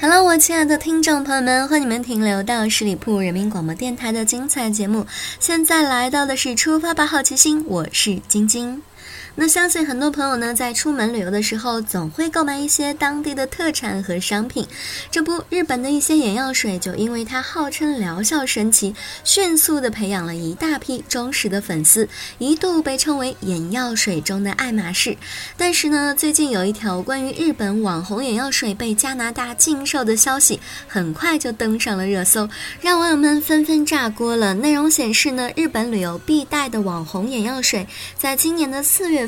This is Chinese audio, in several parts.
Hello，我亲爱的听众朋友们，欢迎你们停留到十里铺人民广播电台的精彩节目。现在来到的是出发吧，好奇心，我是晶晶。那相信很多朋友呢，在出门旅游的时候，总会购买一些当地的特产和商品。这不，日本的一些眼药水就因为它号称疗效神奇，迅速的培养了一大批忠实的粉丝，一度被称为眼药水中的爱马仕。但是呢，最近有一条关于日本网红眼药水被加拿大禁售的消息，很快就登上了热搜，让网友们纷纷炸锅了。内容显示呢，日本旅游必带的网红眼药水，在今年的四月。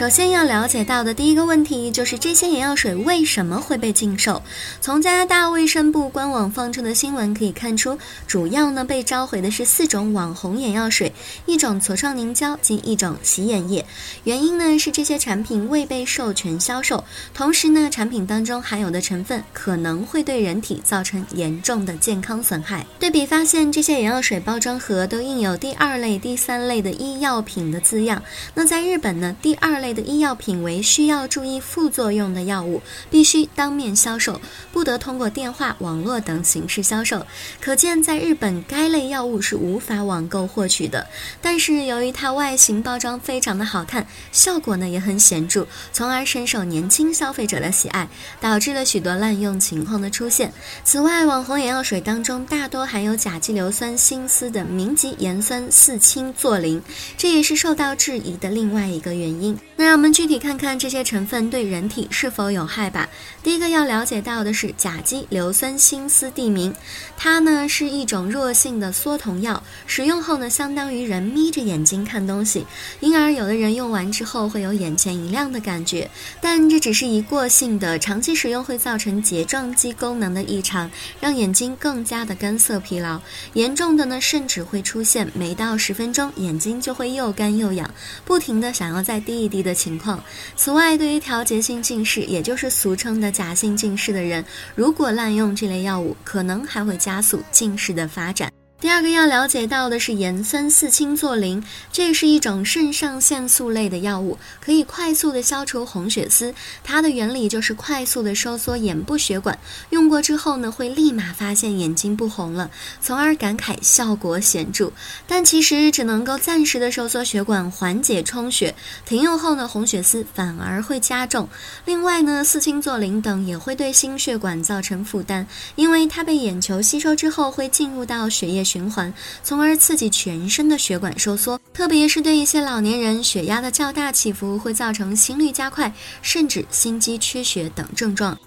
首先要了解到的第一个问题就是这些眼药水为什么会被禁售？从加拿大卫生部官网放出的新闻可以看出，主要呢被召回的是四种网红眼药水，一种痤疮凝胶及一种洗眼液。原因呢是这些产品未被授权销售，同时呢产品当中含有的成分可能会对人体造成严重的健康损害。对比发现，这些眼药水包装盒都印有第二类、第三类的医药品的字样。那在日本呢，第二类。的医药品为需要注意副作用的药物，必须当面销售，不得通过电话、网络等形式销售。可见，在日本该类药物是无法网购获取的。但是，由于它外形包装非常的好看，效果呢也很显著，从而深受年轻消费者的喜爱，导致了许多滥用情况的出现。此外，网红眼药水当中大多含有甲基硫酸锌锶的明级盐酸四氢唑啉，这也是受到质疑的另外一个原因。那让我们具体看看这些成分对人体是否有害吧。第一个要了解到的是甲基硫酸锌锶地名，它呢是一种弱性的缩瞳药，使用后呢相当于人眯着眼睛看东西，因而有的人用完之后会有眼前一亮的感觉。但这只是一过性的，长期使用会造成睫状肌功能的异常，让眼睛更加的干涩疲劳。严重的呢甚至会出现每到十分钟眼睛就会又干又痒，不停的想要再滴一滴的。的情况。此外，对于调节性近视，也就是俗称的假性近视的人，如果滥用这类药物，可能还会加速近视的发展。第二个要了解到的是盐酸四氢唑啉，这是一种肾上腺素类的药物，可以快速的消除红血丝。它的原理就是快速的收缩眼部血管，用过之后呢，会立马发现眼睛不红了，从而感慨效果显著。但其实只能够暂时的收缩血管，缓解充血。停用后呢，红血丝反而会加重。另外呢，四氢唑啉等也会对心血管造成负担，因为它被眼球吸收之后会进入到血液。循环，从而刺激全身的血管收缩，特别是对一些老年人，血压的较大起伏会造成心率加快，甚至心肌缺血等症状。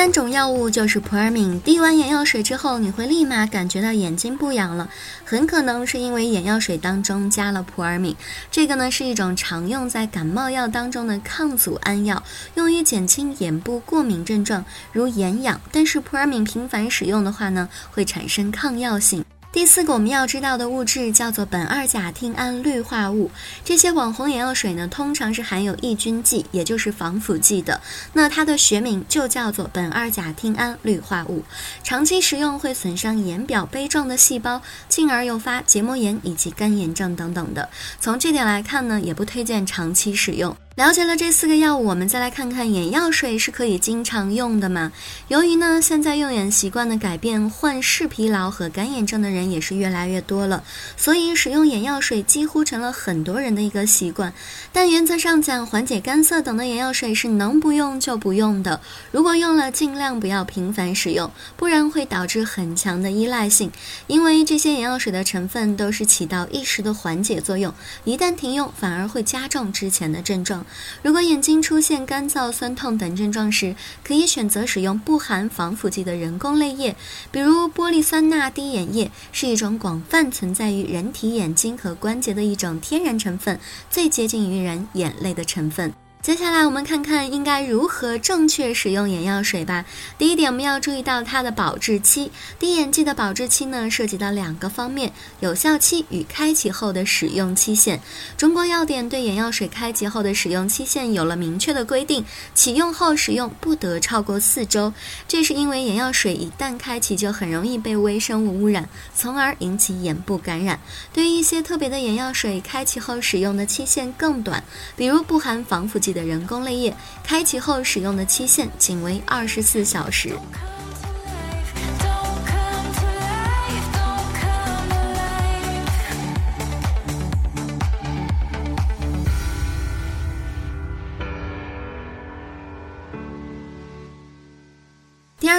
三种药物就是普尔敏，滴完眼药水之后，你会立马感觉到眼睛不痒了，很可能是因为眼药水当中加了普尔敏。这个呢是一种常用在感冒药当中的抗组胺药，用于减轻眼部过敏症状，如眼痒。但是普尔敏频繁使用的话呢，会产生抗药性。第四个我们要知道的物质叫做苯二甲烃胺氯化物。这些网红眼药水呢，通常是含有抑菌剂，也就是防腐剂的。那它的学名就叫做苯二甲烃胺氯化物。长期食用会损伤眼表杯状的细胞，进而诱发结膜炎以及干眼症等等的。从这点来看呢，也不推荐长期使用。了解了这四个药物，我们再来看看眼药水是可以经常用的吗？由于呢现在用眼习惯的改变，患视疲劳和干眼症的人也是越来越多了，所以使用眼药水几乎成了很多人的一个习惯。但原则上讲，缓解干涩等的眼药水是能不用就不用的。如果用了，尽量不要频繁使用，不然会导致很强的依赖性。因为这些眼药水的成分都是起到一时的缓解作用，一旦停用，反而会加重之前的症状。如果眼睛出现干燥、酸痛等症状时，可以选择使用不含防腐剂的人工泪液，比如玻璃酸钠滴眼液，是一种广泛存在于人体眼睛和关节的一种天然成分，最接近于人眼泪的成分。接下来我们看看应该如何正确使用眼药水吧。第一点，我们要注意到它的保质期。滴眼剂的保质期呢，涉及到两个方面：有效期与开启后的使用期限。中国药典对眼药水开启后的使用期限有了明确的规定，启用后使用不得超过四周。这是因为眼药水一旦开启，就很容易被微生物污染，从而引起眼部感染。对于一些特别的眼药水，开启后使用的期限更短，比如不含防腐剂。的人工泪液，开启后使用的期限仅为二十四小时。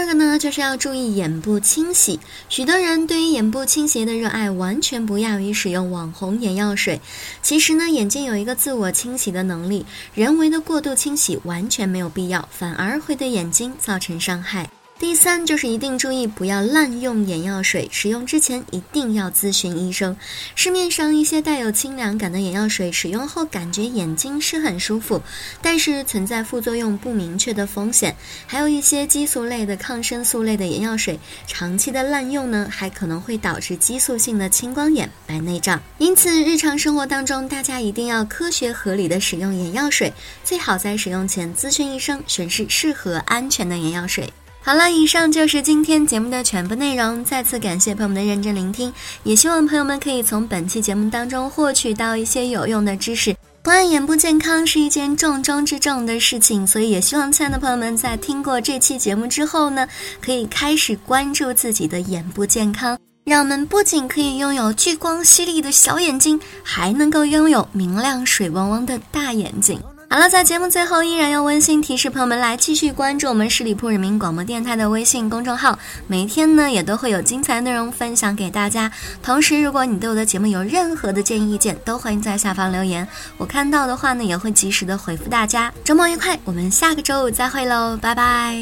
二个呢，就是要注意眼部清洗。许多人对于眼部清洁的热爱，完全不亚于使用网红眼药水。其实呢，眼睛有一个自我清洗的能力，人为的过度清洗完全没有必要，反而会对眼睛造成伤害。第三就是一定注意不要滥用眼药水，使用之前一定要咨询医生。市面上一些带有清凉感的眼药水，使用后感觉眼睛是很舒服，但是存在副作用不明确的风险。还有一些激素类的、抗生素类的眼药水，长期的滥用呢，还可能会导致激素性的青光眼、白内障。因此，日常生活当中，大家一定要科学合理的使用眼药水，最好在使用前咨询医生，选适适合、安全的眼药水。好了，以上就是今天节目的全部内容。再次感谢朋友们的认真聆听，也希望朋友们可以从本期节目当中获取到一些有用的知识。关爱眼部健康是一件重中之重的事情，所以也希望亲爱的朋友们在听过这期节目之后呢，可以开始关注自己的眼部健康，让我们不仅可以拥有聚光犀利的小眼睛，还能够拥有明亮水汪汪的大眼睛。好了，在节目最后，依然要温馨提示朋友们来继续关注我们十里铺人民广播电台的微信公众号，每天呢也都会有精彩内容分享给大家。同时，如果你对我的节目有任何的建议意见，都欢迎在下方留言，我看到的话呢也会及时的回复大家。周末愉快，我们下个周五再会喽，拜拜。